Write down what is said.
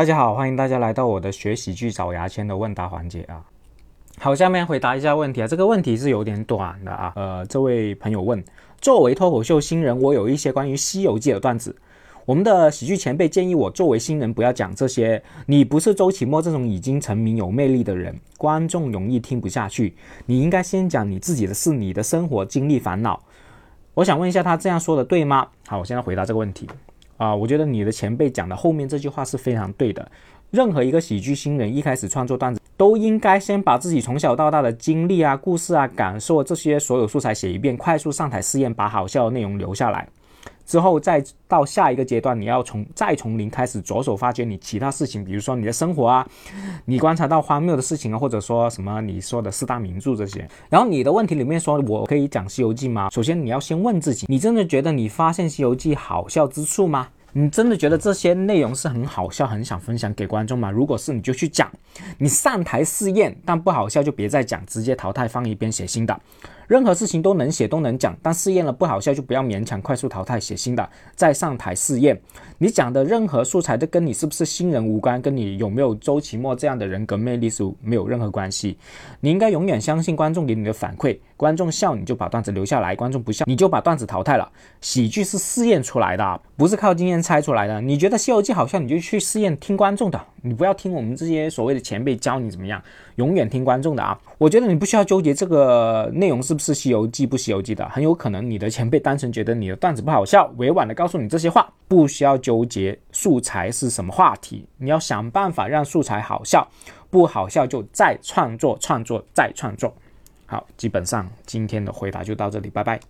大家好，欢迎大家来到我的学喜剧找牙签的问答环节啊。好，下面回答一下问题啊。这个问题是有点短的啊。呃，这位朋友问：作为脱口秀新人，我有一些关于《西游记》的段子。我们的喜剧前辈建议我，作为新人不要讲这些。你不是周奇墨这种已经成名有魅力的人，观众容易听不下去。你应该先讲你自己的事，你的生活经历、烦恼。我想问一下，他这样说的对吗？好，我现在回答这个问题。啊，我觉得你的前辈讲的后面这句话是非常对的。任何一个喜剧新人一开始创作段子，都应该先把自己从小到大的经历啊、故事啊、感受这些所有素材写一遍，快速上台试验，把好笑的内容留下来。之后再到下一个阶段，你要从再从零开始着手发掘你其他事情，比如说你的生活啊，你观察到荒谬的事情啊，或者说什么你说的四大名著这些。然后你的问题里面说我可以讲《西游记》吗？首先你要先问自己，你真的觉得你发现《西游记》好笑之处吗？你真的觉得这些内容是很好笑，很想分享给观众吗？如果是，你就去讲。你上台试验，但不好笑就别再讲，直接淘汰，放一边写新的。任何事情都能写都能讲，但试验了不好笑就不要勉强，快速淘汰，写新的，再上台试验。你讲的任何素材都跟你是不是新人无关，跟你有没有周奇墨这样的人格魅力是没有任何关系。你应该永远相信观众给你的反馈，观众笑你就把段子留下来，观众不笑你就把段子淘汰了。喜剧是试验出来的，不是靠经验猜出来的。你觉得《西游记》好笑，你就去试验听观众的，你不要听我们这些所谓的前辈教你怎么样，永远听观众的啊。我觉得你不需要纠结这个内容是不是《西游记》不《西游记》的，很有可能你的前辈单纯觉得你的段子不好笑，委婉的告诉你这些话，不需要纠结素材是什么话题，你要想办法让素材好笑，不好笑就再创作，创作再创作。好，基本上今天的回答就到这里，拜拜。